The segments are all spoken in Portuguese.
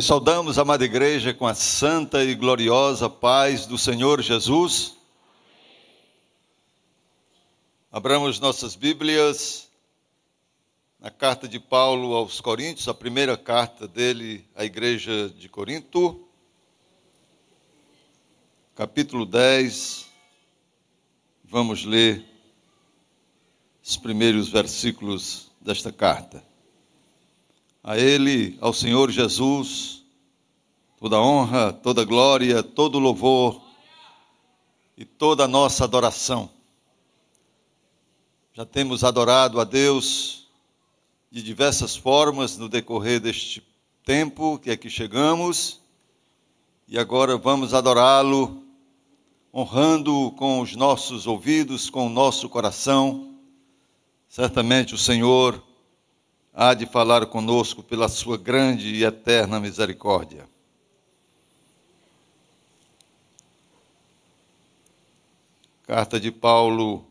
Nós saudamos, amada igreja, com a santa e gloriosa paz do Senhor Jesus. Abramos nossas Bíblias na carta de Paulo aos Coríntios, a primeira carta dele à igreja de Corinto, capítulo 10. Vamos ler os primeiros versículos desta carta. A Ele, ao Senhor Jesus, toda honra, toda glória, todo louvor e toda a nossa adoração. Já temos adorado a Deus de diversas formas no decorrer deste tempo que aqui chegamos, e agora vamos adorá-lo, honrando com os nossos ouvidos, com o nosso coração. Certamente o Senhor há de falar conosco pela sua grande e eterna misericórdia. Carta de Paulo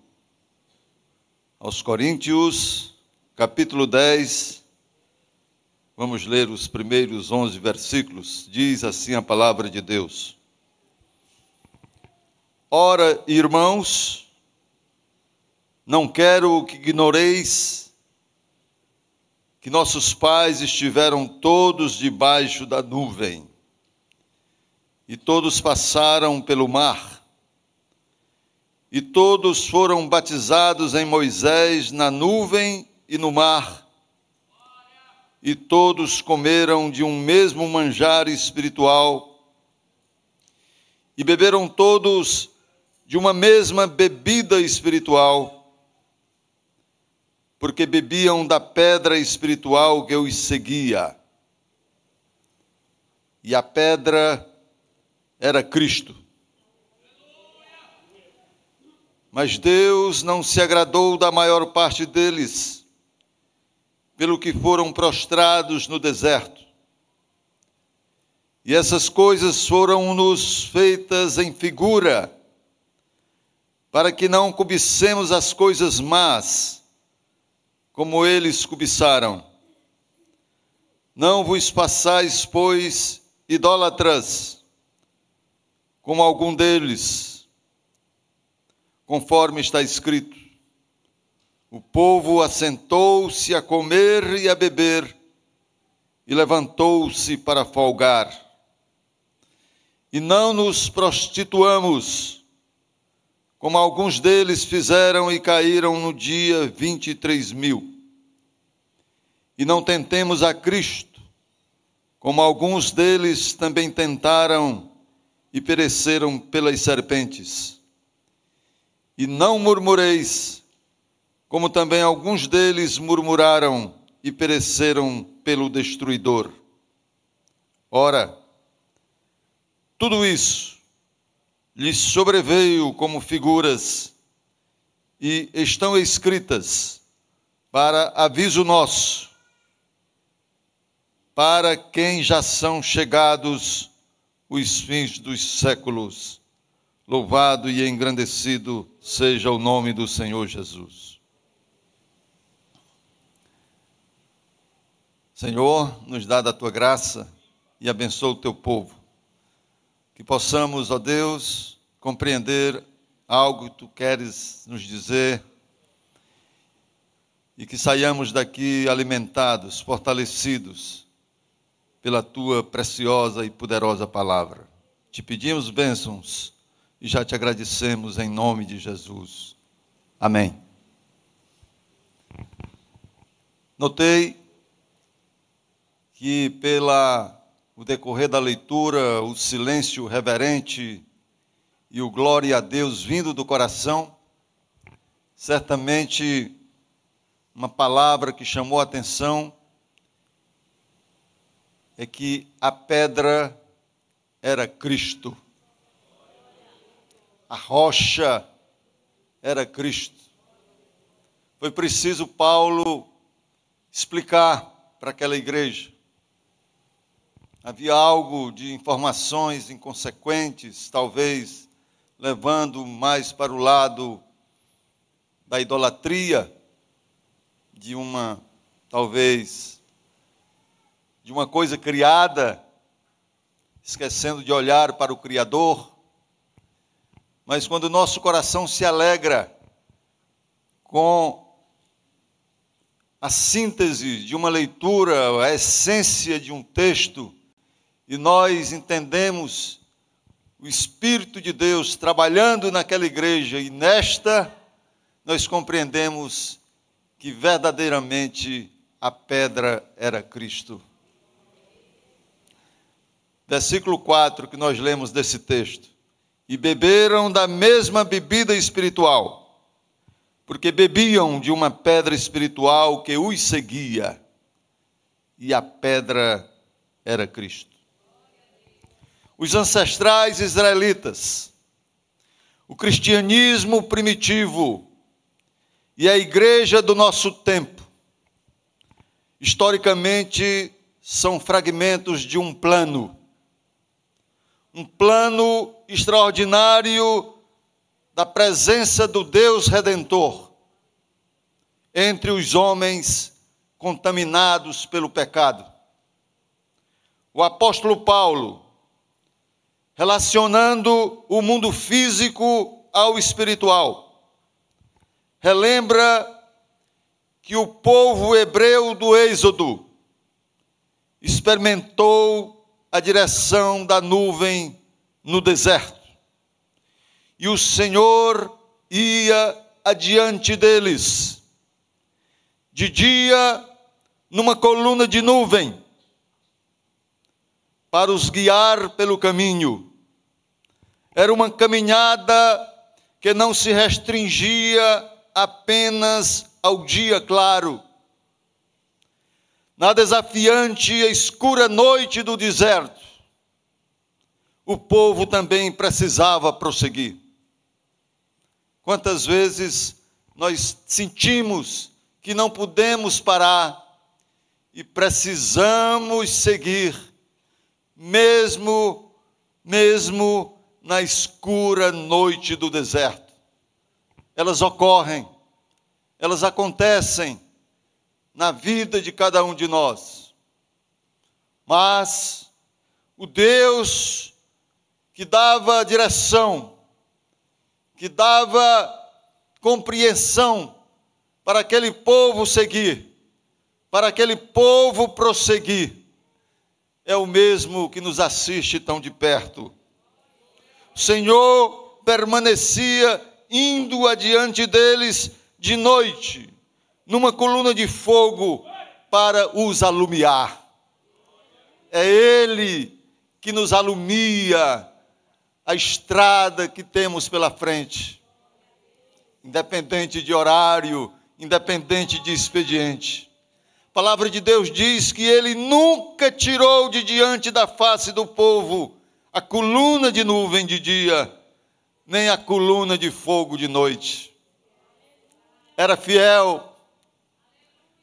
aos Coríntios, capítulo 10. Vamos ler os primeiros 11 versículos. Diz assim a palavra de Deus: Ora, irmãos, não quero que ignoreis que nossos pais estiveram todos debaixo da nuvem, e todos passaram pelo mar, e todos foram batizados em Moisés na nuvem e no mar, e todos comeram de um mesmo manjar espiritual, e beberam todos de uma mesma bebida espiritual porque bebiam da pedra espiritual que os seguia. E a pedra era Cristo. Mas Deus não se agradou da maior parte deles, pelo que foram prostrados no deserto. E essas coisas foram-nos feitas em figura, para que não cobicemos as coisas más como eles cobiçaram. Não vos passais, pois, idólatras, como algum deles, conforme está escrito. O povo assentou-se a comer e a beber, e levantou-se para folgar. E não nos prostituamos, como alguns deles fizeram e caíram no dia 23 mil. E não tentemos a Cristo, como alguns deles também tentaram e pereceram pelas serpentes. E não murmureis, como também alguns deles murmuraram e pereceram pelo destruidor. Ora, tudo isso lhes sobreveio como figuras e estão escritas para aviso nosso, para quem já são chegados os fins dos séculos. Louvado e engrandecido seja o nome do Senhor Jesus. Senhor, nos dá da tua graça e abençoa o teu povo que possamos, ó Deus, compreender algo que tu queres nos dizer e que saiamos daqui alimentados, fortalecidos pela tua preciosa e poderosa palavra. Te pedimos bênçãos e já te agradecemos em nome de Jesus. Amém. Notei que pela o decorrer da leitura, o silêncio reverente e o glória a Deus vindo do coração, certamente uma palavra que chamou a atenção é que a pedra era Cristo. A rocha era Cristo. Foi preciso Paulo explicar para aquela igreja Havia algo de informações inconsequentes, talvez levando mais para o lado da idolatria, de uma, talvez, de uma coisa criada esquecendo de olhar para o Criador. Mas quando o nosso coração se alegra com a síntese de uma leitura, a essência de um texto, e nós entendemos o Espírito de Deus trabalhando naquela igreja, e nesta nós compreendemos que verdadeiramente a pedra era Cristo. Versículo 4 que nós lemos desse texto. E beberam da mesma bebida espiritual, porque bebiam de uma pedra espiritual que os seguia, e a pedra era Cristo. Os ancestrais israelitas, o cristianismo primitivo, e a igreja do nosso tempo, historicamente, são fragmentos de um plano. Um plano extraordinário da presença do Deus Redentor entre os homens contaminados pelo pecado. O apóstolo Paulo, relacionando o mundo físico ao espiritual, relembra que o povo hebreu do Êxodo experimentou a direção da nuvem no deserto. E o Senhor ia adiante deles, de dia numa coluna de nuvem, para os guiar pelo caminho. Era uma caminhada que não se restringia apenas ao dia claro. Na desafiante e escura noite do deserto, o povo também precisava prosseguir. Quantas vezes nós sentimos que não podemos parar e precisamos seguir, mesmo mesmo na escura noite do deserto elas ocorrem, elas acontecem na vida de cada um de nós. Mas o Deus que dava direção, que dava compreensão para aquele povo seguir, para aquele povo prosseguir, é o mesmo que nos assiste tão de perto. O Senhor permanecia indo adiante deles de noite, numa coluna de fogo para os alumiar. É Ele que nos alumia a estrada que temos pela frente, independente de horário, independente de expediente. A palavra de Deus diz que Ele nunca tirou de diante da face do povo a coluna de nuvem de dia nem a coluna de fogo de noite. Era fiel,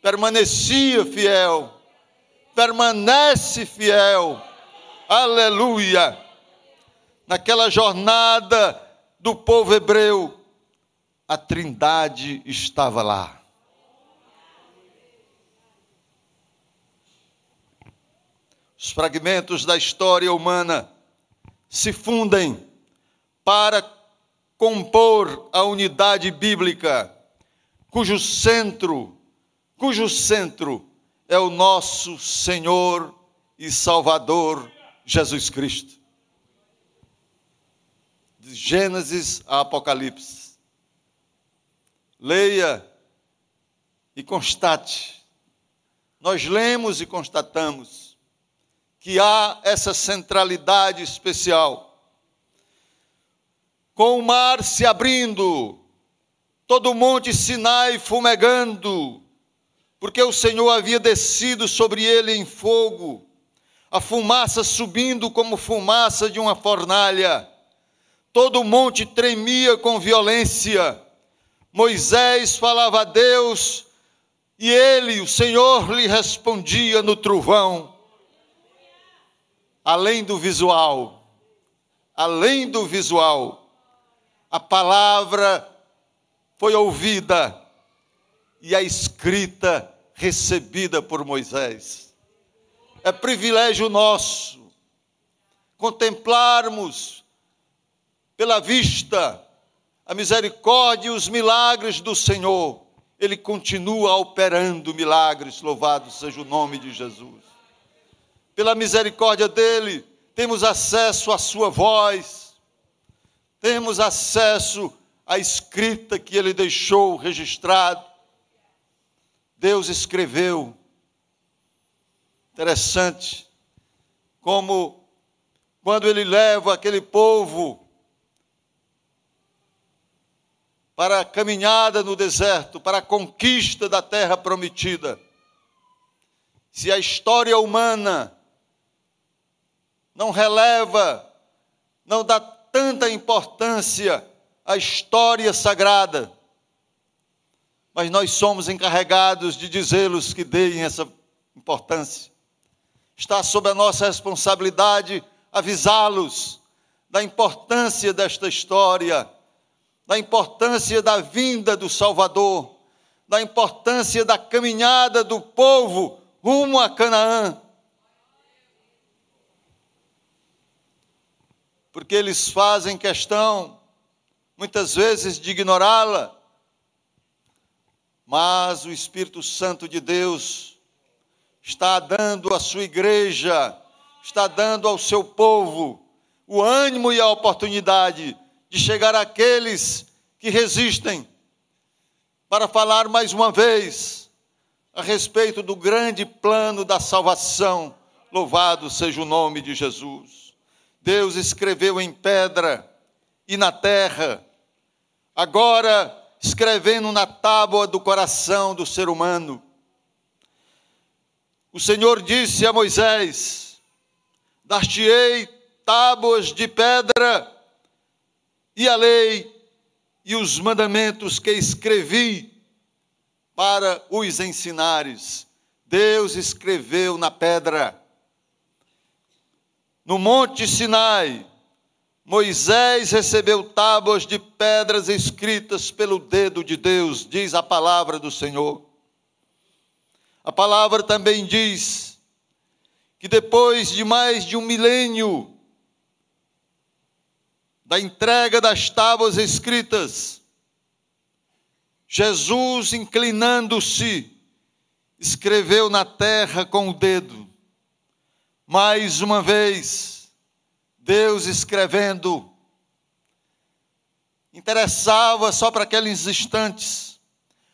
permanecia fiel, permanece fiel. Aleluia! Naquela jornada do povo hebreu, a Trindade estava lá. Os fragmentos da história humana se fundem para compor a unidade bíblica, cujo centro, cujo centro é o nosso Senhor e Salvador Jesus Cristo. De Gênesis a Apocalipse. Leia e constate. Nós lemos e constatamos que há essa centralidade especial com o mar se abrindo, todo o monte Sinai fumegando, porque o Senhor havia descido sobre ele em fogo, a fumaça subindo como fumaça de uma fornalha, todo o monte tremia com violência. Moisés falava a Deus e ele, o Senhor, lhe respondia no trovão. Além do visual, além do visual, a palavra foi ouvida e a escrita recebida por Moisés. É privilégio nosso contemplarmos pela vista a misericórdia e os milagres do Senhor, Ele continua operando milagres, louvado seja o nome de Jesus. Pela misericórdia dEle, temos acesso à Sua voz, temos acesso à escrita que Ele deixou registrado. Deus escreveu. Interessante como quando ele leva aquele povo para a caminhada no deserto, para a conquista da terra prometida. Se a história humana não releva, não dá tanta importância à história sagrada, mas nós somos encarregados de dizê-los que deem essa importância. Está sob a nossa responsabilidade avisá-los da importância desta história, da importância da vinda do Salvador, da importância da caminhada do povo rumo a Canaã. Porque eles fazem questão, muitas vezes, de ignorá-la, mas o Espírito Santo de Deus está dando à sua igreja, está dando ao seu povo o ânimo e a oportunidade de chegar àqueles que resistem, para falar mais uma vez a respeito do grande plano da salvação. Louvado seja o nome de Jesus. Deus escreveu em pedra e na terra, agora escrevendo na tábua do coração do ser humano o Senhor disse a Moisés: Dar-te-ei tábuas de pedra e a lei e os mandamentos que escrevi para os ensinares. Deus escreveu na pedra. No Monte Sinai, Moisés recebeu tábuas de pedras escritas pelo dedo de Deus, diz a palavra do Senhor. A palavra também diz que depois de mais de um milênio da entrega das tábuas escritas, Jesus, inclinando-se, escreveu na terra com o dedo. Mais uma vez, Deus escrevendo, interessava só para aqueles instantes.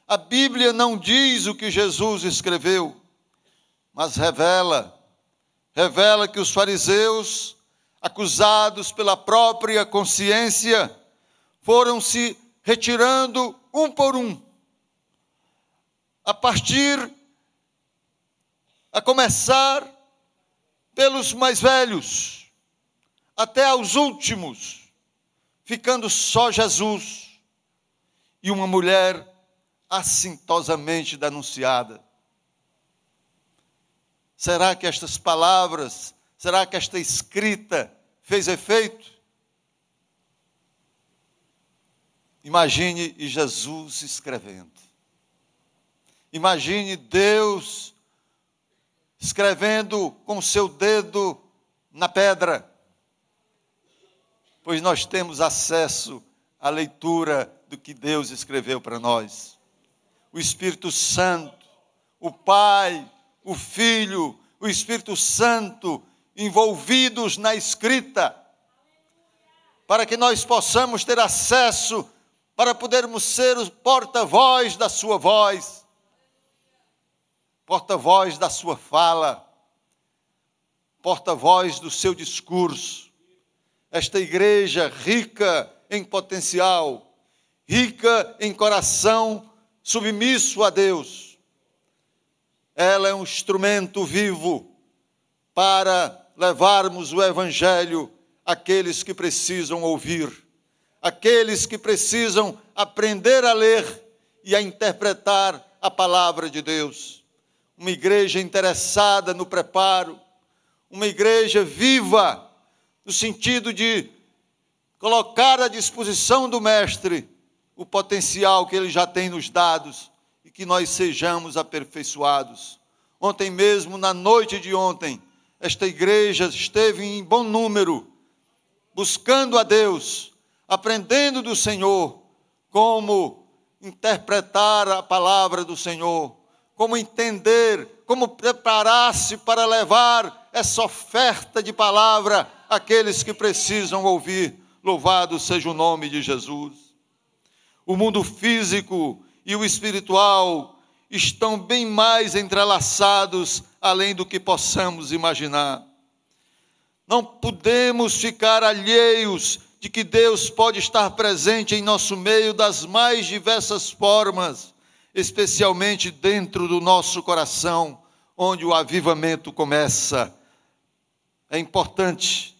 A Bíblia não diz o que Jesus escreveu, mas revela, revela que os fariseus, acusados pela própria consciência, foram se retirando um por um, a partir, a começar pelos mais velhos, até aos últimos, ficando só Jesus e uma mulher assintosamente denunciada. Será que estas palavras, será que esta escrita fez efeito? Imagine Jesus escrevendo. Imagine Deus escrevendo com seu dedo na pedra. Pois nós temos acesso à leitura do que Deus escreveu para nós o Espírito Santo, o Pai, o Filho, o Espírito Santo envolvidos na escrita, para que nós possamos ter acesso, para podermos ser os porta-voz da Sua voz, porta-voz da Sua fala, porta-voz do seu discurso. Esta igreja rica em potencial, rica em coração submisso a Deus. Ela é um instrumento vivo para levarmos o Evangelho àqueles que precisam ouvir, àqueles que precisam aprender a ler e a interpretar a palavra de Deus. Uma igreja interessada no preparo, uma igreja viva, no sentido de colocar à disposição do Mestre o potencial que Ele já tem nos dados e que nós sejamos aperfeiçoados. Ontem mesmo, na noite de ontem, esta igreja esteve em bom número, buscando a Deus, aprendendo do Senhor como interpretar a palavra do Senhor, como entender, como preparar-se para levar essa oferta de palavra àqueles que precisam ouvir. Louvado seja o nome de Jesus. O mundo físico e o espiritual estão bem mais entrelaçados além do que possamos imaginar. Não podemos ficar alheios de que Deus pode estar presente em nosso meio das mais diversas formas, especialmente dentro do nosso coração, onde o avivamento começa. É importante.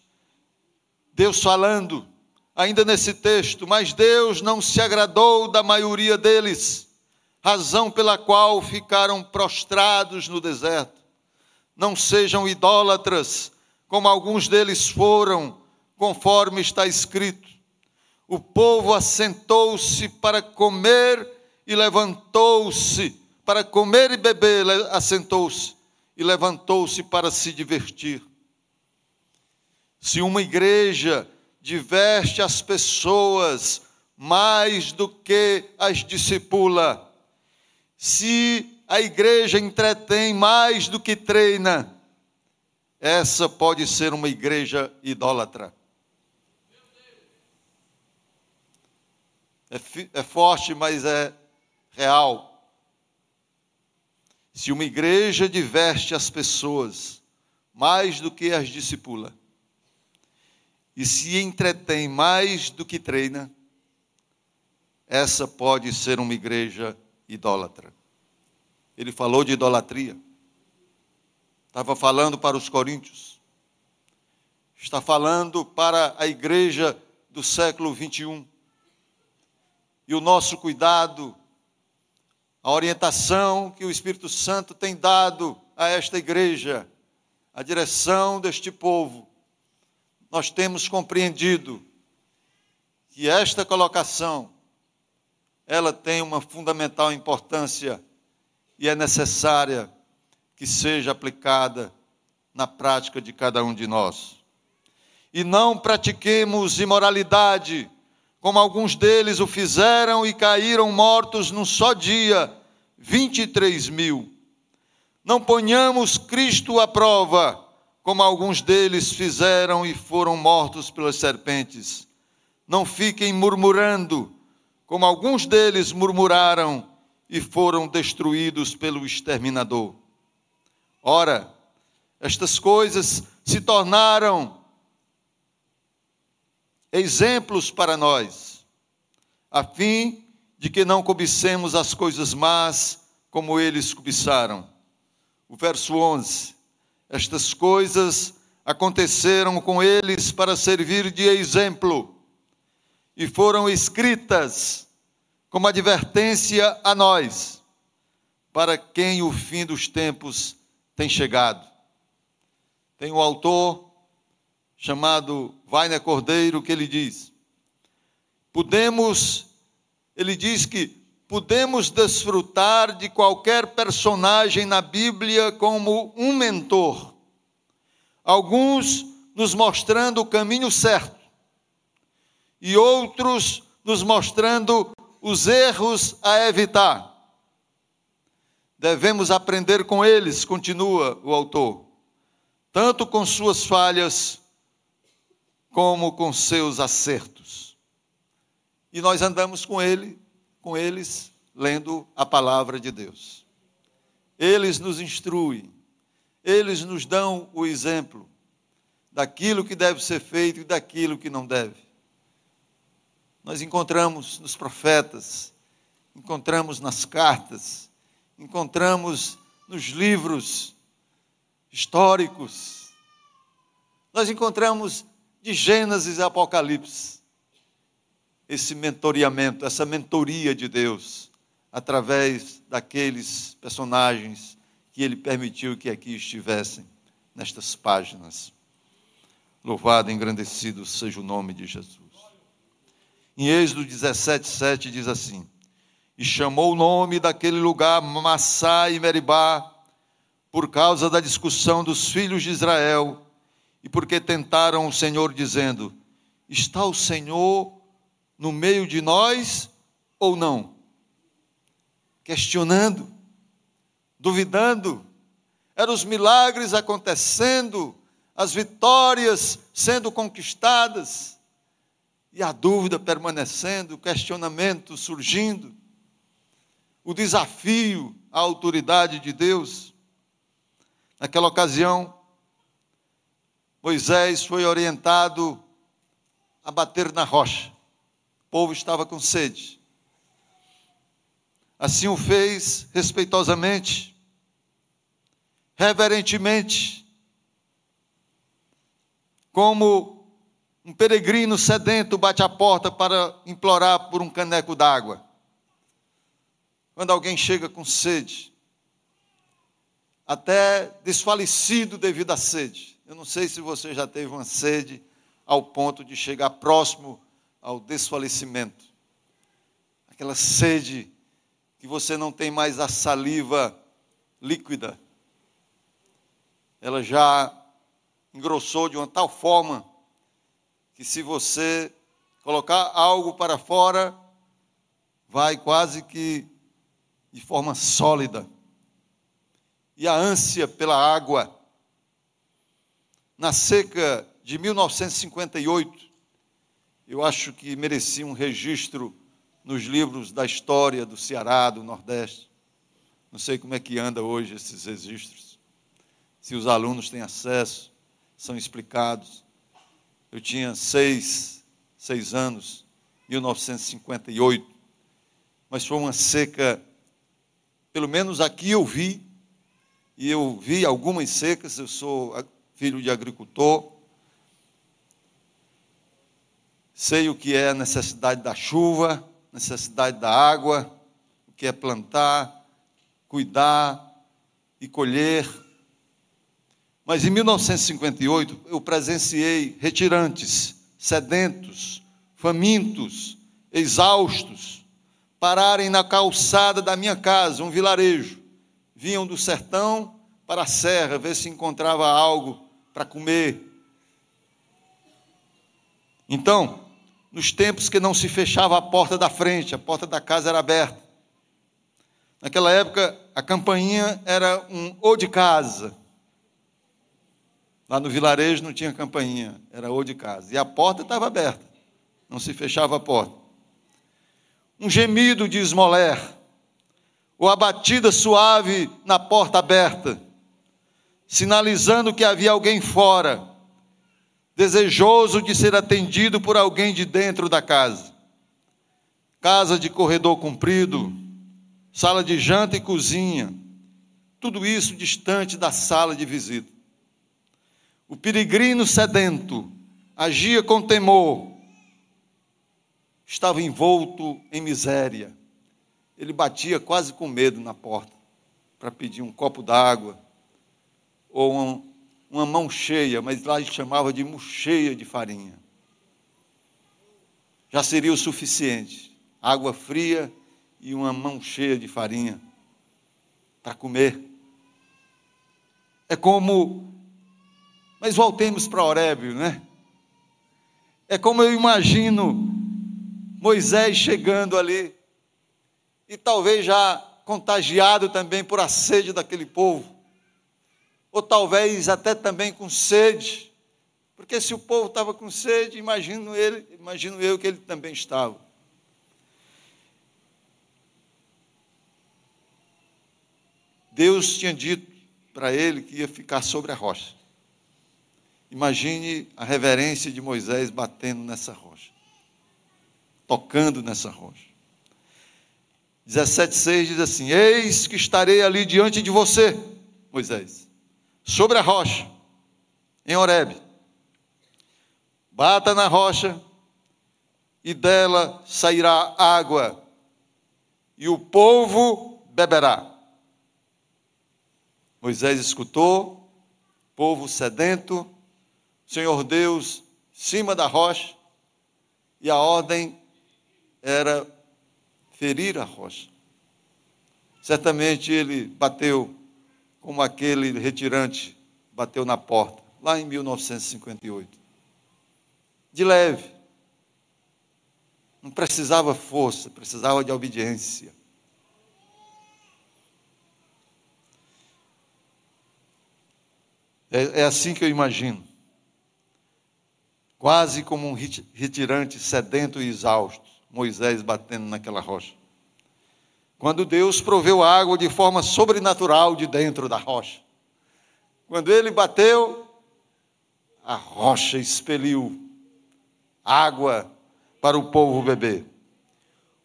Deus falando, ainda nesse texto, mas Deus não se agradou da maioria deles, razão pela qual ficaram prostrados no deserto. Não sejam idólatras, como alguns deles foram, conforme está escrito. O povo assentou-se para comer e levantou-se, para comer e beber, assentou-se e levantou-se para se divertir. Se uma igreja diverte as pessoas mais do que as discipula. Se a igreja entretém mais do que treina, essa pode ser uma igreja idólatra. É, é forte, mas é real. Se uma igreja diverte as pessoas mais do que as discipula, e se entretém mais do que treina, essa pode ser uma igreja idólatra. Ele falou de idolatria. Estava falando para os coríntios. Está falando para a igreja do século 21. E o nosso cuidado, a orientação que o Espírito Santo tem dado a esta igreja, a direção deste povo, nós temos compreendido que esta colocação ela tem uma fundamental importância e é necessária que seja aplicada na prática de cada um de nós. E não pratiquemos imoralidade, como alguns deles o fizeram e caíram mortos num só dia, 23 mil. Não ponhamos Cristo à prova, como alguns deles fizeram e foram mortos pelas serpentes. Não fiquem murmurando, como alguns deles murmuraram e foram destruídos pelo exterminador. Ora, estas coisas se tornaram exemplos para nós, a fim de que não cobicemos as coisas más como eles cobiçaram. O verso 11 estas coisas aconteceram com eles para servir de exemplo e foram escritas como advertência a nós, para quem o fim dos tempos tem chegado. Tem um autor chamado Vainer Cordeiro que ele diz: Podemos, ele diz que podemos desfrutar de qualquer personagem na Bíblia como um mentor. Alguns nos mostrando o caminho certo e outros nos mostrando os erros a evitar. Devemos aprender com eles, continua o autor, tanto com suas falhas como com seus acertos. E nós andamos com ele com eles lendo a palavra de Deus. Eles nos instruem, eles nos dão o exemplo daquilo que deve ser feito e daquilo que não deve. Nós encontramos nos profetas, encontramos nas cartas, encontramos nos livros históricos, nós encontramos de Gênesis e Apocalipse esse mentoreamento, essa mentoria de Deus, através daqueles personagens que Ele permitiu que aqui estivessem, nestas páginas. Louvado e engrandecido seja o nome de Jesus. Em Êxodo 17, 7 diz assim: E chamou o nome daquele lugar Massá e Meribá, por causa da discussão dos filhos de Israel e porque tentaram o Senhor, dizendo: Está o Senhor no meio de nós ou não? Questionando, duvidando, eram os milagres acontecendo, as vitórias sendo conquistadas, e a dúvida permanecendo, o questionamento surgindo, o desafio à autoridade de Deus. Naquela ocasião, Moisés foi orientado a bater na rocha. O povo estava com sede. Assim o fez respeitosamente, reverentemente, como um peregrino sedento bate a porta para implorar por um caneco d'água. Quando alguém chega com sede, até desfalecido devido à sede. Eu não sei se você já teve uma sede ao ponto de chegar próximo ao desfalecimento. Aquela sede que você não tem mais a saliva líquida. Ela já engrossou de uma tal forma que se você colocar algo para fora, vai quase que de forma sólida. E a ânsia pela água. Na seca de 1958, eu acho que merecia um registro nos livros da história do Ceará, do Nordeste. Não sei como é que anda hoje esses registros. Se os alunos têm acesso, são explicados. Eu tinha seis, seis anos, 1958, mas foi uma seca, pelo menos aqui eu vi, e eu vi algumas secas, eu sou filho de agricultor, sei o que é a necessidade da chuva, necessidade da água, o que é plantar, cuidar e colher. Mas em 1958 eu presenciei retirantes, sedentos, famintos, exaustos, pararem na calçada da minha casa, um vilarejo. Vinham do sertão para a serra ver se encontrava algo para comer. Então, nos tempos que não se fechava a porta da frente, a porta da casa era aberta. Naquela época, a campainha era um ou de casa. Lá no vilarejo não tinha campainha, era ou de casa. E a porta estava aberta, não se fechava a porta. Um gemido de esmoler, ou a batida suave na porta aberta, sinalizando que havia alguém fora desejoso de ser atendido por alguém de dentro da casa. Casa de corredor comprido, sala de janta e cozinha, tudo isso distante da sala de visita. O peregrino sedento agia com temor, estava envolto em miséria. Ele batia quase com medo na porta para pedir um copo d'água ou um, uma mão cheia, mas lá ele chamava de cheia de farinha. Já seria o suficiente. Água fria e uma mão cheia de farinha para comer. É como. Mas voltemos para Orébio, né? É como eu imagino Moisés chegando ali e talvez já contagiado também por a sede daquele povo ou talvez até também com sede, porque se o povo estava com sede, imagino ele, imagino eu que ele também estava. Deus tinha dito para ele que ia ficar sobre a rocha. Imagine a reverência de Moisés batendo nessa rocha, tocando nessa rocha. 17,6 diz assim: Eis que estarei ali diante de você, Moisés, sobre a rocha, em Horebe. Bata na rocha, e dela sairá água, e o povo beberá. Moisés escutou, povo sedento, Senhor Deus, cima da rocha, e a ordem era ferir a rocha. Certamente ele bateu como aquele retirante bateu na porta, lá em 1958. De leve. Não precisava força, precisava de obediência. É, é assim que eu imagino. Quase como um retirante sedento e exausto, Moisés batendo naquela rocha. Quando Deus proveu água de forma sobrenatural de dentro da rocha. Quando ele bateu, a rocha expeliu água para o povo beber.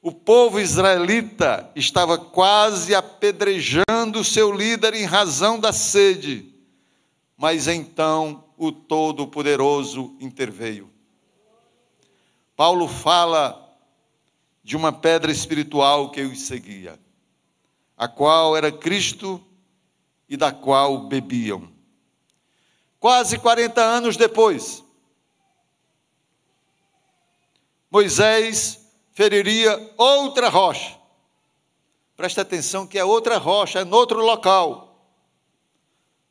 O povo israelita estava quase apedrejando seu líder em razão da sede, mas então o Todo-Poderoso interveio. Paulo fala de uma pedra espiritual que os seguia, a qual era Cristo e da qual bebiam. Quase 40 anos depois, Moisés feriria outra rocha. Presta atenção que é outra rocha, é em outro local.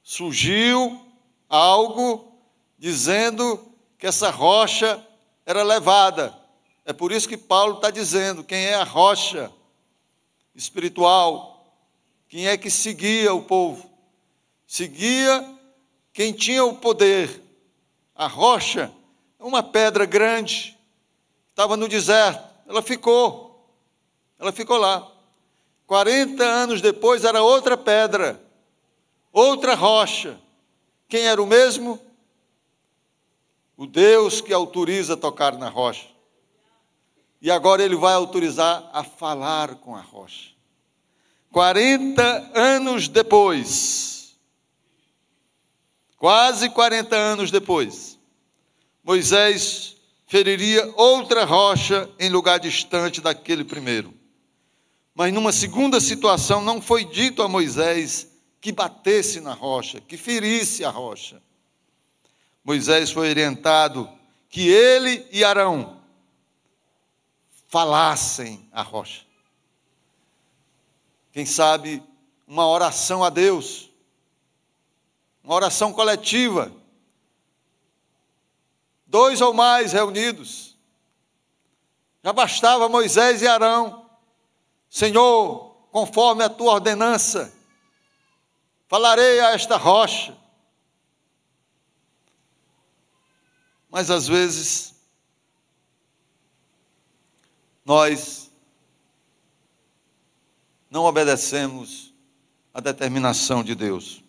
Surgiu algo dizendo que essa rocha era levada. É por isso que Paulo está dizendo quem é a rocha espiritual, quem é que seguia o povo. Seguia quem tinha o poder. A rocha é uma pedra grande, estava no deserto, ela ficou, ela ficou lá. 40 anos depois era outra pedra, outra rocha. Quem era o mesmo? O Deus que autoriza tocar na rocha. E agora ele vai autorizar a falar com a rocha. 40 anos depois, quase 40 anos depois, Moisés feriria outra rocha em lugar distante daquele primeiro. Mas numa segunda situação, não foi dito a Moisés que batesse na rocha, que ferisse a rocha. Moisés foi orientado que ele e Arão falassem a rocha. Quem sabe uma oração a Deus, uma oração coletiva dois ou mais reunidos. Já bastava Moisés e Arão, Senhor, conforme a tua ordenança, falarei a esta rocha. Mas às vezes, nós não obedecemos a determinação de Deus.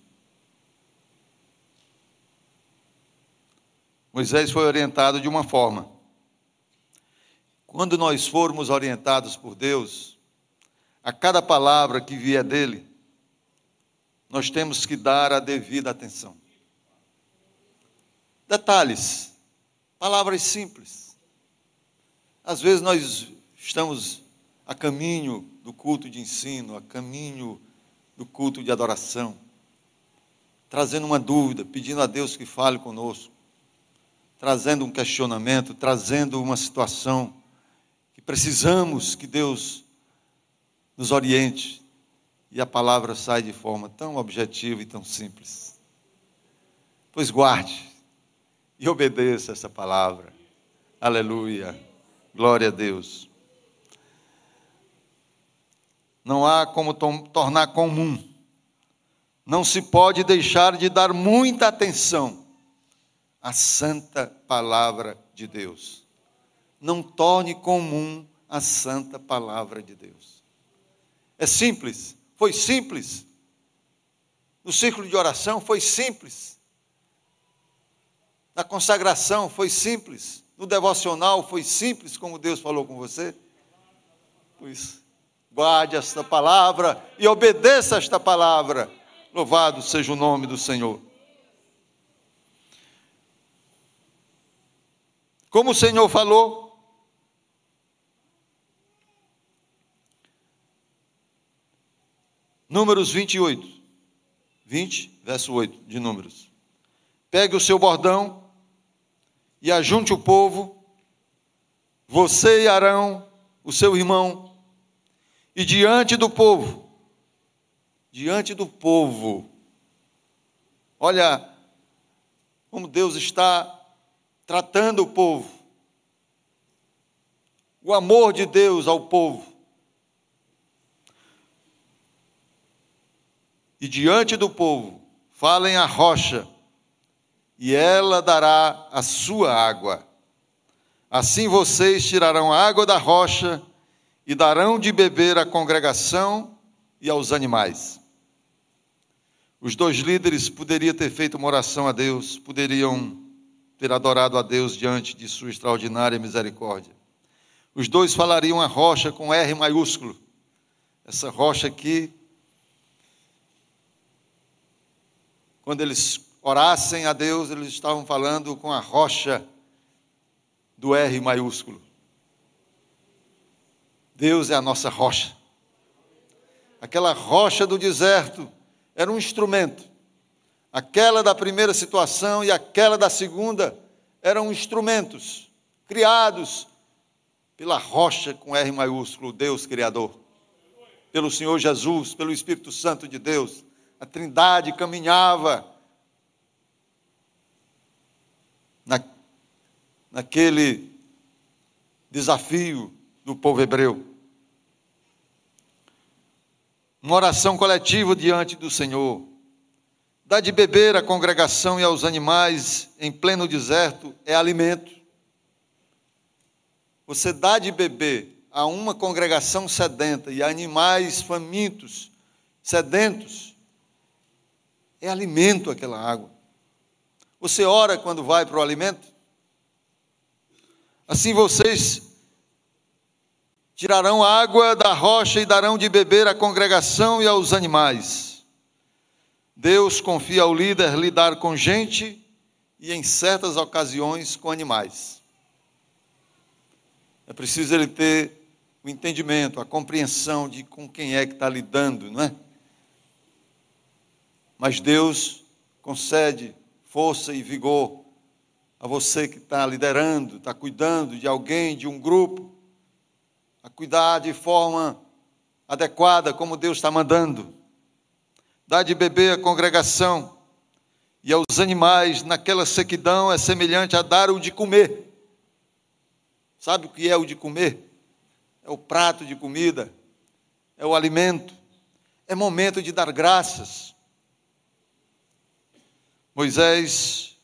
Moisés foi orientado de uma forma. Quando nós formos orientados por Deus, a cada palavra que vier dele, nós temos que dar a devida atenção. Detalhes, palavras simples. Às vezes nós estamos a caminho do culto de ensino, a caminho do culto de adoração, trazendo uma dúvida, pedindo a Deus que fale conosco trazendo um questionamento, trazendo uma situação que precisamos que Deus nos oriente e a palavra sai de forma tão objetiva e tão simples. Pois guarde e obedeça essa palavra. Aleluia. Glória a Deus. Não há como tornar comum. Não se pode deixar de dar muita atenção a santa palavra de Deus. Não torne comum a santa palavra de Deus. É simples, foi simples. No círculo de oração foi simples. Na consagração foi simples. No devocional foi simples, como Deus falou com você. Pois guarde esta palavra e obedeça esta palavra. Louvado seja o nome do Senhor. Como o Senhor falou, Números 28, 20, verso 8 de Números. Pegue o seu bordão e ajunte o povo, você e Arão, o seu irmão, e diante do povo, diante do povo, Olha como Deus está tratando o povo. O amor de Deus ao povo. E diante do povo, falem a rocha, e ela dará a sua água. Assim vocês tirarão a água da rocha e darão de beber à congregação e aos animais. Os dois líderes poderiam ter feito uma oração a Deus, poderiam ter adorado a Deus diante de sua extraordinária misericórdia. Os dois falariam a rocha com R maiúsculo. Essa rocha aqui, quando eles orassem a Deus, eles estavam falando com a rocha do R maiúsculo. Deus é a nossa rocha. Aquela rocha do deserto era um instrumento. Aquela da primeira situação e aquela da segunda eram instrumentos criados pela rocha com R maiúsculo, Deus Criador. Pelo Senhor Jesus, pelo Espírito Santo de Deus. A Trindade caminhava na, naquele desafio do povo hebreu uma oração coletiva diante do Senhor. Dá de beber à congregação e aos animais em pleno deserto é alimento. Você dá de beber a uma congregação sedenta e a animais famintos, sedentos, é alimento aquela água. Você ora quando vai para o alimento? Assim vocês Tirarão água da rocha e darão de beber à congregação e aos animais. Deus confia ao líder lidar com gente e, em certas ocasiões, com animais. É preciso ele ter o entendimento, a compreensão de com quem é que está lidando, não é? Mas Deus concede força e vigor a você que está liderando, está cuidando de alguém, de um grupo a cuidar de forma adequada, como Deus está mandando. Dá de beber à congregação e aos animais naquela sequidão é semelhante a dar o de comer. Sabe o que é o de comer? É o prato de comida, é o alimento, é momento de dar graças. Moisés,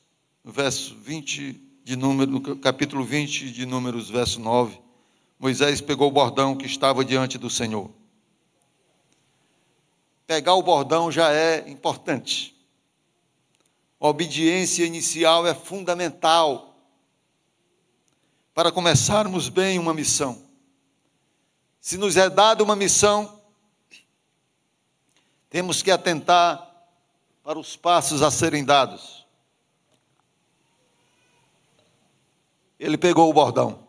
verso 20 de número, capítulo 20 de Números, verso 9, Moisés pegou o bordão que estava diante do Senhor. Pegar o bordão já é importante. A obediência inicial é fundamental para começarmos bem uma missão. Se nos é dada uma missão, temos que atentar para os passos a serem dados. Ele pegou o bordão.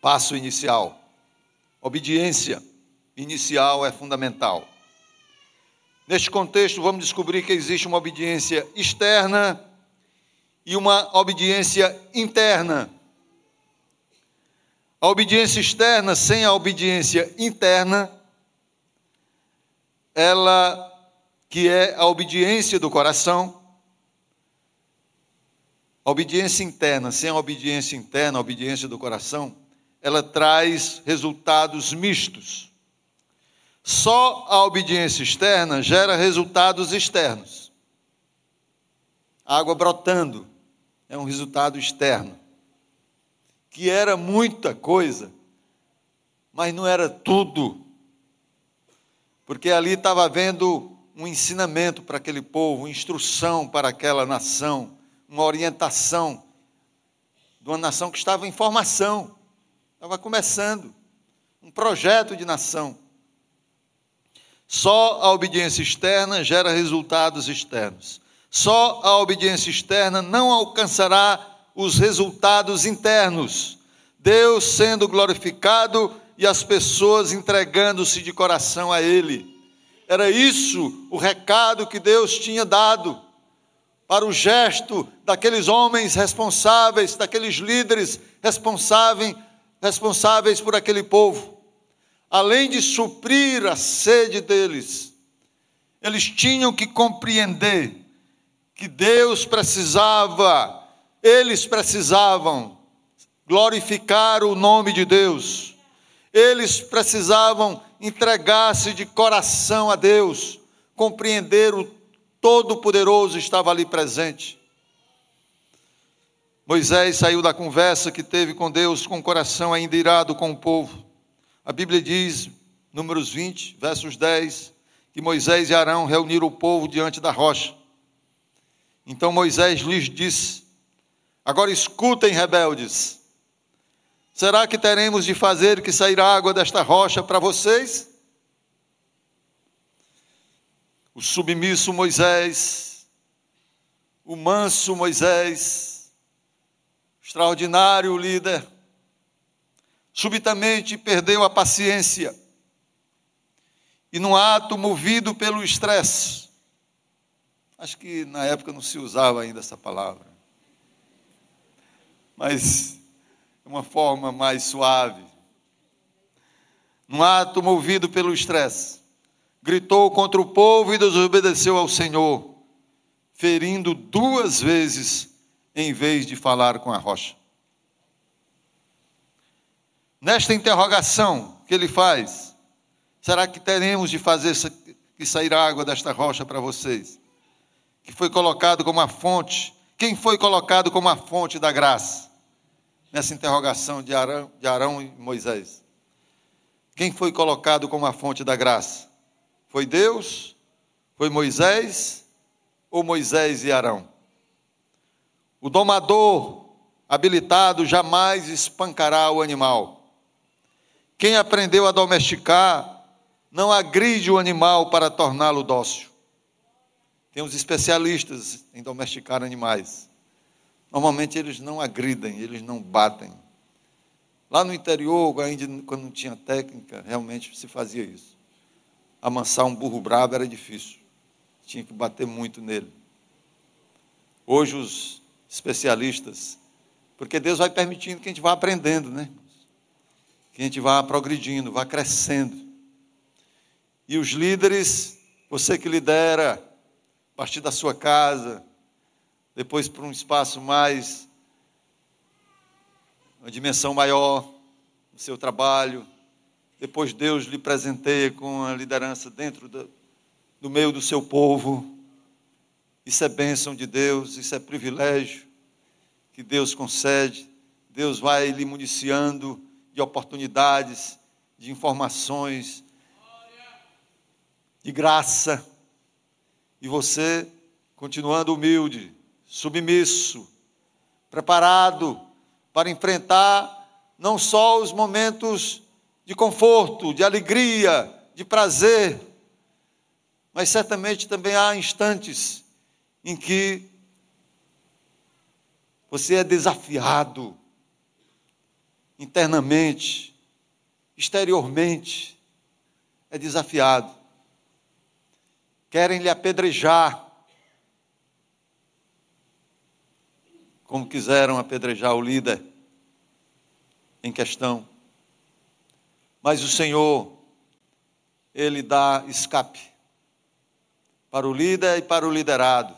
Passo inicial. Obediência inicial é fundamental. Neste contexto, vamos descobrir que existe uma obediência externa e uma obediência interna. A obediência externa sem a obediência interna, ela que é a obediência do coração, a obediência interna sem a obediência interna, a obediência do coração, ela traz resultados mistos. Só a obediência externa gera resultados externos. A água brotando é um resultado externo, que era muita coisa, mas não era tudo. Porque ali estava havendo um ensinamento para aquele povo, uma instrução para aquela nação, uma orientação de uma nação que estava em formação. Estava começando um projeto de nação. Só a obediência externa gera resultados externos. Só a obediência externa não alcançará os resultados internos. Deus sendo glorificado e as pessoas entregando-se de coração a Ele. Era isso o recado que Deus tinha dado para o gesto daqueles homens responsáveis, daqueles líderes responsáveis responsáveis por aquele povo, além de suprir a sede deles, eles tinham que compreender que Deus precisava, eles precisavam glorificar o nome de Deus, eles precisavam entregar-se de coração a Deus, compreender o Todo-Poderoso estava ali presente. Moisés saiu da conversa que teve com Deus com o coração ainda irado com o povo. A Bíblia diz, Números 20, versos 10, que Moisés e Arão reuniram o povo diante da rocha. Então Moisés lhes disse: Agora escutem, rebeldes. Será que teremos de fazer que sair água desta rocha para vocês? O submisso Moisés, o manso Moisés, extraordinário líder, subitamente perdeu a paciência e, num ato movido pelo estresse, Acho que na época não se usava ainda essa palavra. Mas é uma forma mais suave. Num ato movido pelo estresse, gritou contra o povo e desobedeceu ao Senhor, ferindo duas vezes em vez de falar com a rocha. Nesta interrogação que ele faz, será que teremos de fazer que sair água desta rocha para vocês? que foi colocado como a fonte. Quem foi colocado como a fonte da graça? Nessa interrogação de Arão, de Arão e Moisés. Quem foi colocado como a fonte da graça? Foi Deus? Foi Moisés? Ou Moisés e Arão? O domador habilitado jamais espancará o animal. Quem aprendeu a domesticar não agride o animal para torná-lo dócil. Tem os especialistas em domesticar animais. Normalmente eles não agridem, eles não batem. Lá no interior, ainda quando não tinha técnica, realmente se fazia isso. Amansar um burro bravo era difícil. Tinha que bater muito nele. Hoje os especialistas, porque Deus vai permitindo que a gente vá aprendendo, né? Que a gente vá progredindo, vá crescendo. E os líderes, você que lidera, a partir da sua casa, depois para um espaço mais, uma dimensão maior, no seu trabalho. Depois Deus lhe presenteia com a liderança dentro do, do meio do seu povo. Isso é bênção de Deus, isso é privilégio que Deus concede. Deus vai lhe municiando de oportunidades, de informações, de graça e você, continuando humilde, submisso, preparado para enfrentar não só os momentos de conforto, de alegria, de prazer, mas certamente também há instantes em que você é desafiado internamente, exteriormente, é desafiado. Querem lhe apedrejar, como quiseram apedrejar o líder em questão. Mas o Senhor, Ele dá escape para o líder e para o liderado.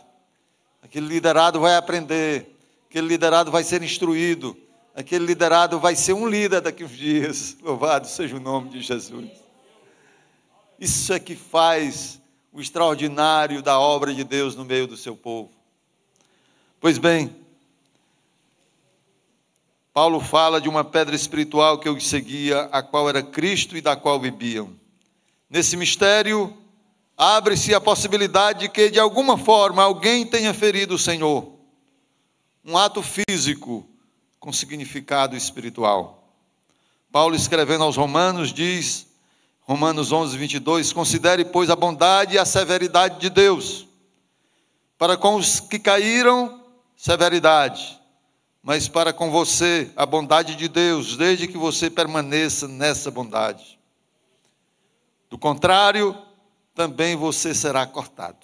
Aquele liderado vai aprender, aquele liderado vai ser instruído, aquele liderado vai ser um líder daqui uns dias. Louvado seja o nome de Jesus. Isso é que faz o extraordinário da obra de Deus no meio do seu povo. Pois bem, Paulo fala de uma pedra espiritual que eu seguia, a qual era Cristo e da qual bebiam. Nesse mistério, abre-se a possibilidade de que, de alguma forma, alguém tenha ferido o Senhor. Um ato físico com significado espiritual. Paulo, escrevendo aos Romanos, diz Romanos 11, 22. Considere, pois, a bondade e a severidade de Deus. Para com os que caíram, severidade. Mas para com você, a bondade de Deus, desde que você permaneça nessa bondade. Do contrário, também você será cortado.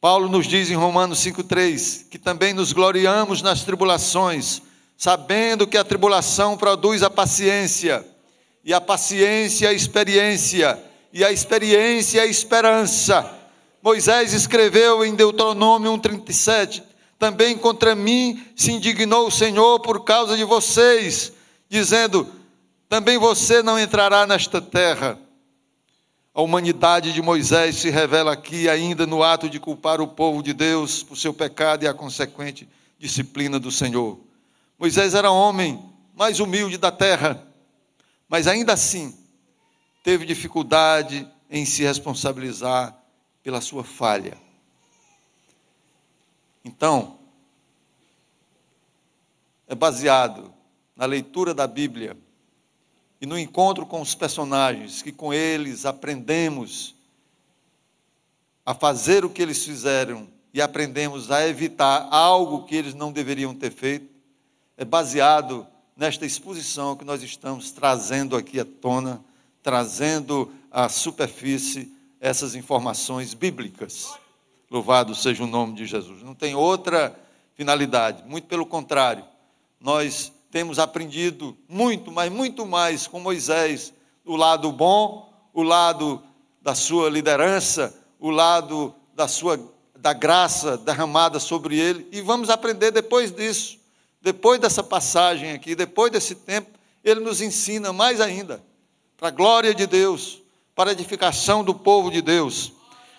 Paulo nos diz em Romanos 5,3 que também nos gloriamos nas tribulações, sabendo que a tribulação produz a paciência e a paciência, a experiência, e a experiência a esperança. Moisés escreveu em Deuteronômio 1,37: Também contra mim se indignou o Senhor por causa de vocês, dizendo: Também você não entrará nesta terra. A humanidade de Moisés se revela aqui ainda no ato de culpar o povo de Deus por seu pecado e a consequente disciplina do Senhor. Moisés era homem mais humilde da terra, mas ainda assim teve dificuldade em se responsabilizar pela sua falha. Então, é baseado na leitura da Bíblia e no encontro com os personagens, que com eles aprendemos a fazer o que eles fizeram e aprendemos a evitar algo que eles não deveriam ter feito, é baseado nesta exposição que nós estamos trazendo aqui à tona, trazendo à superfície essas informações bíblicas. Louvado seja o nome de Jesus. Não tem outra finalidade, muito pelo contrário, nós temos aprendido muito, mas muito mais com Moisés, o lado bom, o lado da sua liderança, o lado da sua da graça derramada sobre ele, e vamos aprender depois disso. Depois dessa passagem aqui, depois desse tempo, ele nos ensina mais ainda, para a glória de Deus, para a edificação do povo de Deus.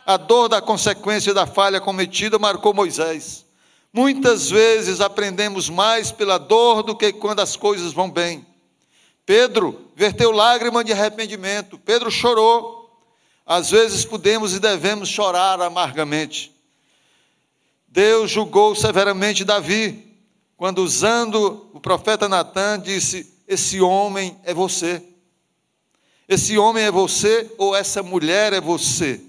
A dor da consequência da falha cometida marcou Moisés. Muitas vezes aprendemos mais pela dor do que quando as coisas vão bem. Pedro verteu lágrimas de arrependimento, Pedro chorou. Às vezes podemos e devemos chorar amargamente. Deus julgou severamente Davi, quando usando o profeta Natan disse: Esse homem é você. Esse homem é você ou essa mulher é você.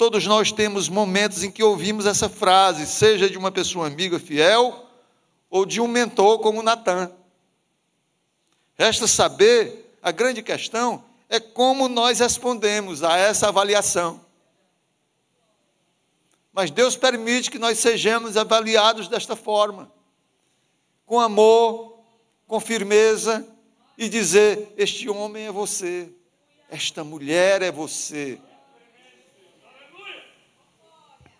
Todos nós temos momentos em que ouvimos essa frase, seja de uma pessoa amiga fiel ou de um mentor como Natan. Resta saber, a grande questão é como nós respondemos a essa avaliação. Mas Deus permite que nós sejamos avaliados desta forma, com amor, com firmeza, e dizer: Este homem é você, esta mulher é você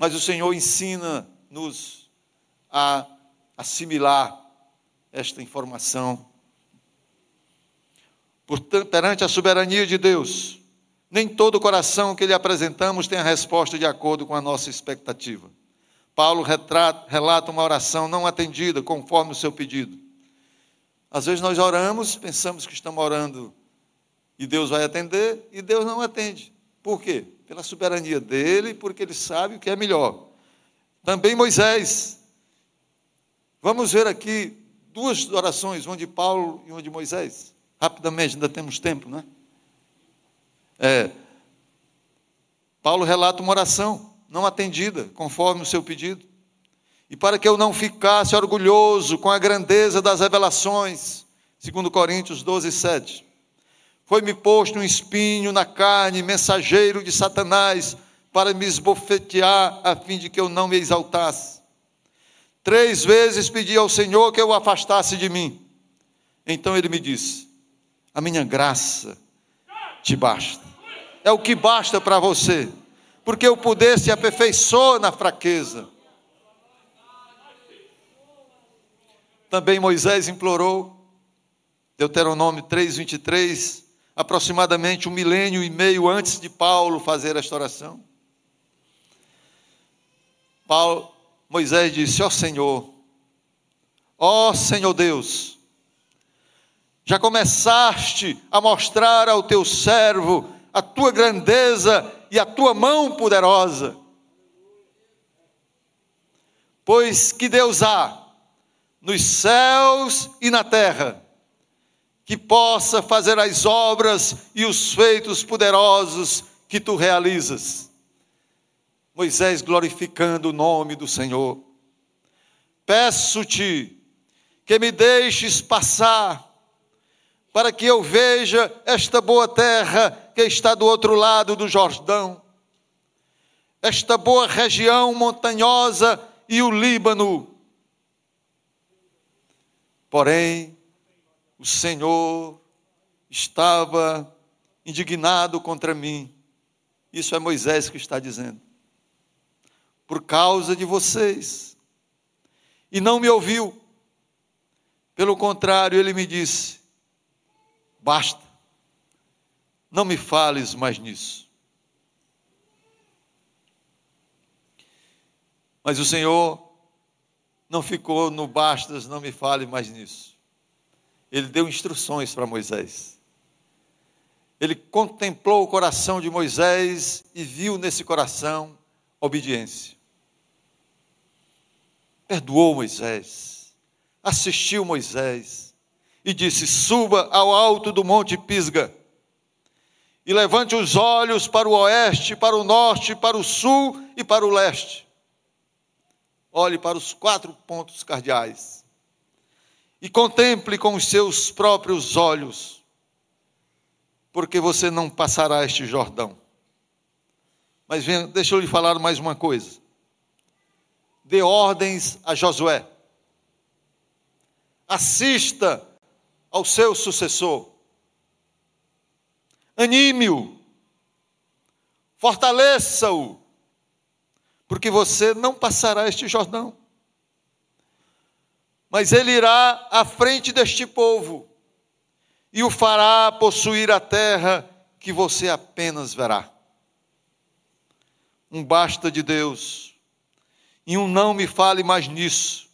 mas o Senhor ensina-nos a assimilar esta informação. Portanto, perante a soberania de Deus, nem todo coração que lhe apresentamos tem a resposta de acordo com a nossa expectativa. Paulo retrata, relata uma oração não atendida conforme o seu pedido. Às vezes nós oramos, pensamos que estamos orando e Deus vai atender, e Deus não atende. Por quê? Pela soberania dele, porque ele sabe o que é melhor. Também Moisés. Vamos ver aqui duas orações, uma de Paulo e uma de Moisés. Rapidamente, ainda temos tempo, né? É, Paulo relata uma oração não atendida, conforme o seu pedido. E para que eu não ficasse orgulhoso com a grandeza das revelações, segundo Coríntios 12, 7 foi-me posto um espinho na carne, mensageiro de Satanás, para me esbofetear, a fim de que eu não me exaltasse. Três vezes pedi ao Senhor que eu o afastasse de mim. Então ele me disse: A minha graça te basta. É o que basta para você, porque o poder se aperfeiçoa na fraqueza. Também Moisés implorou, Deuteronômio 3, 23, aproximadamente um milênio e meio antes de Paulo fazer esta oração. Paulo, Moisés disse: Ó oh Senhor, ó oh Senhor Deus, já começaste a mostrar ao teu servo a tua grandeza e a tua mão poderosa. Pois que Deus há nos céus e na terra que possa fazer as obras e os feitos poderosos que tu realizas. Moisés glorificando o nome do Senhor. Peço-te que me deixes passar, para que eu veja esta boa terra que está do outro lado do Jordão, esta boa região montanhosa e o Líbano. Porém, o Senhor estava indignado contra mim. Isso é Moisés que está dizendo. Por causa de vocês. E não me ouviu. Pelo contrário, ele me disse: basta, não me fales mais nisso. Mas o Senhor não ficou no bastas, não me fale mais nisso. Ele deu instruções para Moisés. Ele contemplou o coração de Moisés e viu nesse coração obediência. Perdoou Moisés, assistiu Moisés e disse: Suba ao alto do monte Pisga e levante os olhos para o oeste, para o norte, para o sul e para o leste. Olhe para os quatro pontos cardeais e contemple com os seus próprios olhos, porque você não passará este Jordão. Mas venha, deixa eu lhe falar mais uma coisa. Dê ordens a Josué. Assista ao seu sucessor. Anime-o. Fortaleça-o porque você não passará este Jordão. Mas ele irá à frente deste povo e o fará possuir a terra que você apenas verá. Um basta de Deus e um não me fale mais nisso,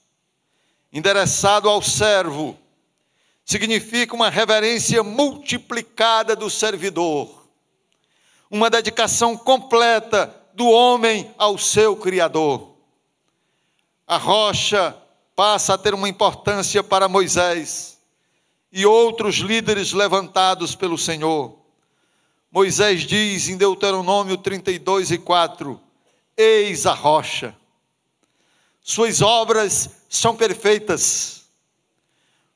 endereçado ao servo, significa uma reverência multiplicada do servidor, uma dedicação completa do homem ao seu Criador. A rocha passa a ter uma importância para Moisés e outros líderes levantados pelo Senhor. Moisés diz em Deuteronômio 32 e 4: Eis a rocha, suas obras são perfeitas,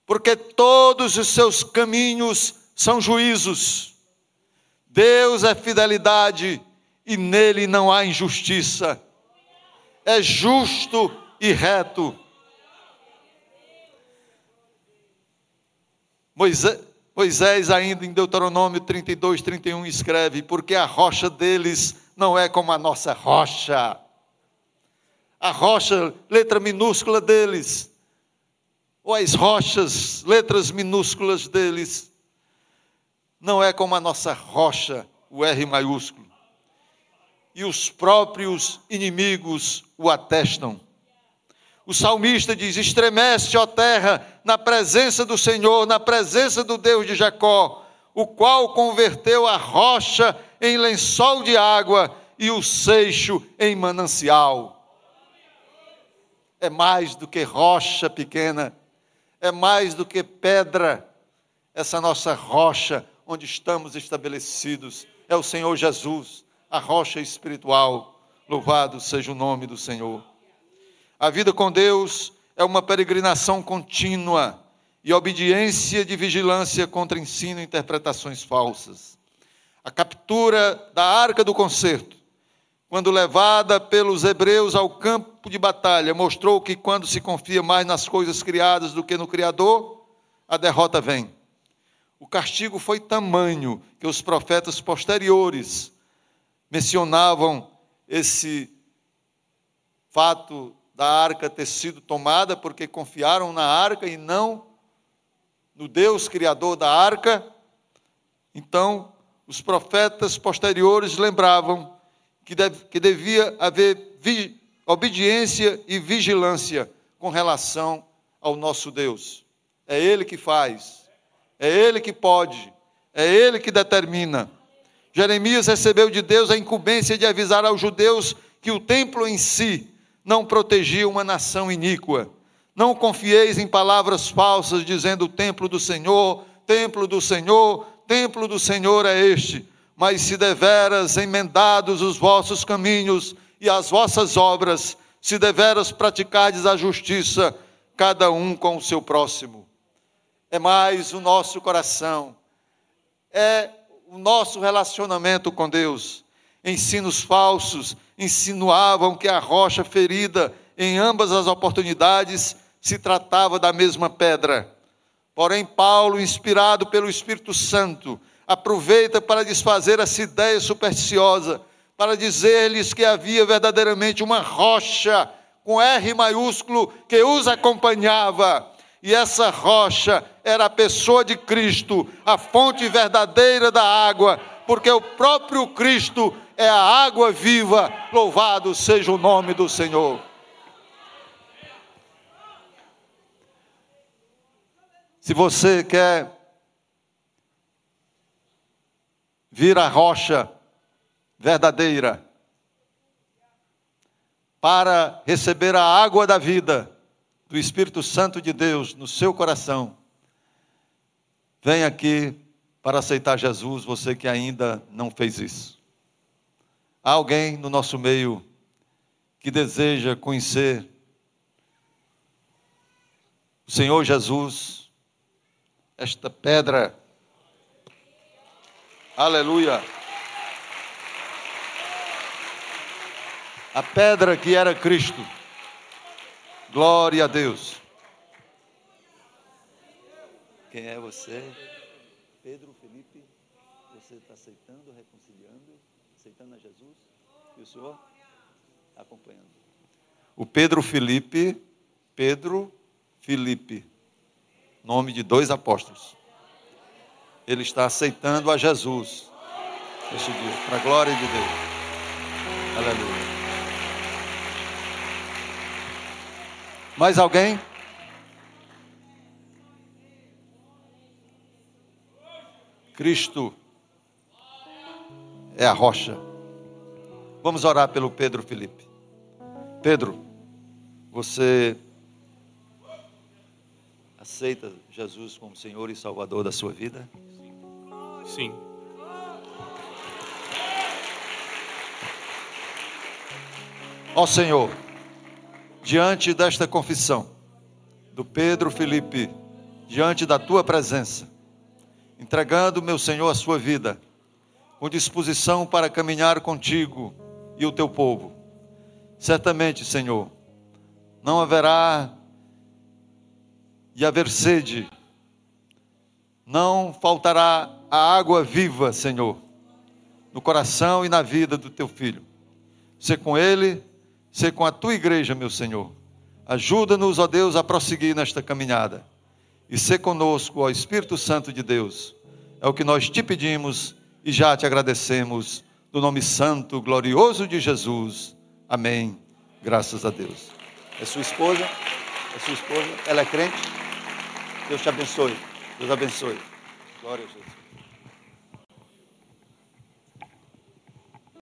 porque todos os seus caminhos são juízos. Deus é fidelidade e nele não há injustiça. É justo e reto. Moisés, ainda em Deuteronômio 32, 31, escreve: Porque a rocha deles não é como a nossa rocha. A rocha, letra minúscula deles, ou as rochas, letras minúsculas deles, não é como a nossa rocha, o R maiúsculo e os próprios inimigos o atestam. O salmista diz: Estremece, ó terra, na presença do Senhor, na presença do Deus de Jacó, o qual converteu a rocha em lençol de água e o seixo em manancial. É mais do que rocha pequena, é mais do que pedra, essa nossa rocha onde estamos estabelecidos, é o Senhor Jesus a rocha espiritual. Louvado seja o nome do Senhor. A vida com Deus é uma peregrinação contínua e obediência de vigilância contra ensino e interpretações falsas. A captura da arca do concerto, quando levada pelos hebreus ao campo de batalha, mostrou que quando se confia mais nas coisas criadas do que no Criador, a derrota vem. O castigo foi tamanho que os profetas posteriores mencionavam esse fato da arca ter sido tomada porque confiaram na arca e não no Deus criador da arca. Então, os profetas posteriores lembravam que, deve, que devia haver vi, obediência e vigilância com relação ao nosso Deus. É Ele que faz, é Ele que pode, é Ele que determina. Jeremias recebeu de Deus a incumbência de avisar aos judeus que o templo em si não protegia uma nação iníqua. Não confieis em palavras falsas, dizendo: o templo do Senhor, templo do Senhor, templo do Senhor é este. Mas se deveras emendados os vossos caminhos e as vossas obras, se deveras praticardes a justiça, cada um com o seu próximo. É mais o nosso coração, é o nosso relacionamento com Deus. Ensinos falsos insinuavam que a rocha ferida em ambas as oportunidades se tratava da mesma pedra. Porém, Paulo, inspirado pelo Espírito Santo, aproveita para desfazer essa ideia supersticiosa, para dizer-lhes que havia verdadeiramente uma rocha com R maiúsculo que os acompanhava. E essa rocha era a pessoa de Cristo, a fonte verdadeira da água, porque o próprio Cristo é a água viva. Louvado seja o nome do Senhor. Se você quer vir a rocha verdadeira para receber a água da vida do Espírito Santo de Deus no seu coração, vem aqui para aceitar Jesus, você que ainda não fez isso. Há alguém no nosso meio que deseja conhecer o Senhor Jesus, esta pedra. Aleluia. A pedra que era Cristo. Glória a Deus. Quem é você? Pedro Felipe, você está aceitando, reconciliando, aceitando a Jesus? E o senhor? Acompanhando. O Pedro Felipe, Pedro Felipe, nome de dois apóstolos. Ele está aceitando a Jesus este dia, para a glória de Deus. Aleluia. Mais alguém? Cristo é a rocha. Vamos orar pelo Pedro Felipe. Pedro, você aceita Jesus como Senhor e Salvador da sua vida? Sim. Ó Senhor, diante desta confissão do Pedro Felipe, diante da tua presença, entregando, meu Senhor, a sua vida, com disposição para caminhar contigo e o teu povo. Certamente, Senhor, não haverá e haver sede, não faltará a água viva, Senhor, no coração e na vida do teu filho. Ser com ele, ser com a tua igreja, meu Senhor. Ajuda-nos, ó Deus, a prosseguir nesta caminhada e ser conosco, ó Espírito Santo de Deus. É o que nós te pedimos e já te agradecemos, no nome santo, glorioso de Jesus. Amém. Graças a Deus. É sua esposa? É sua esposa? Ela é crente? Deus te abençoe. Deus abençoe. Glória a Jesus.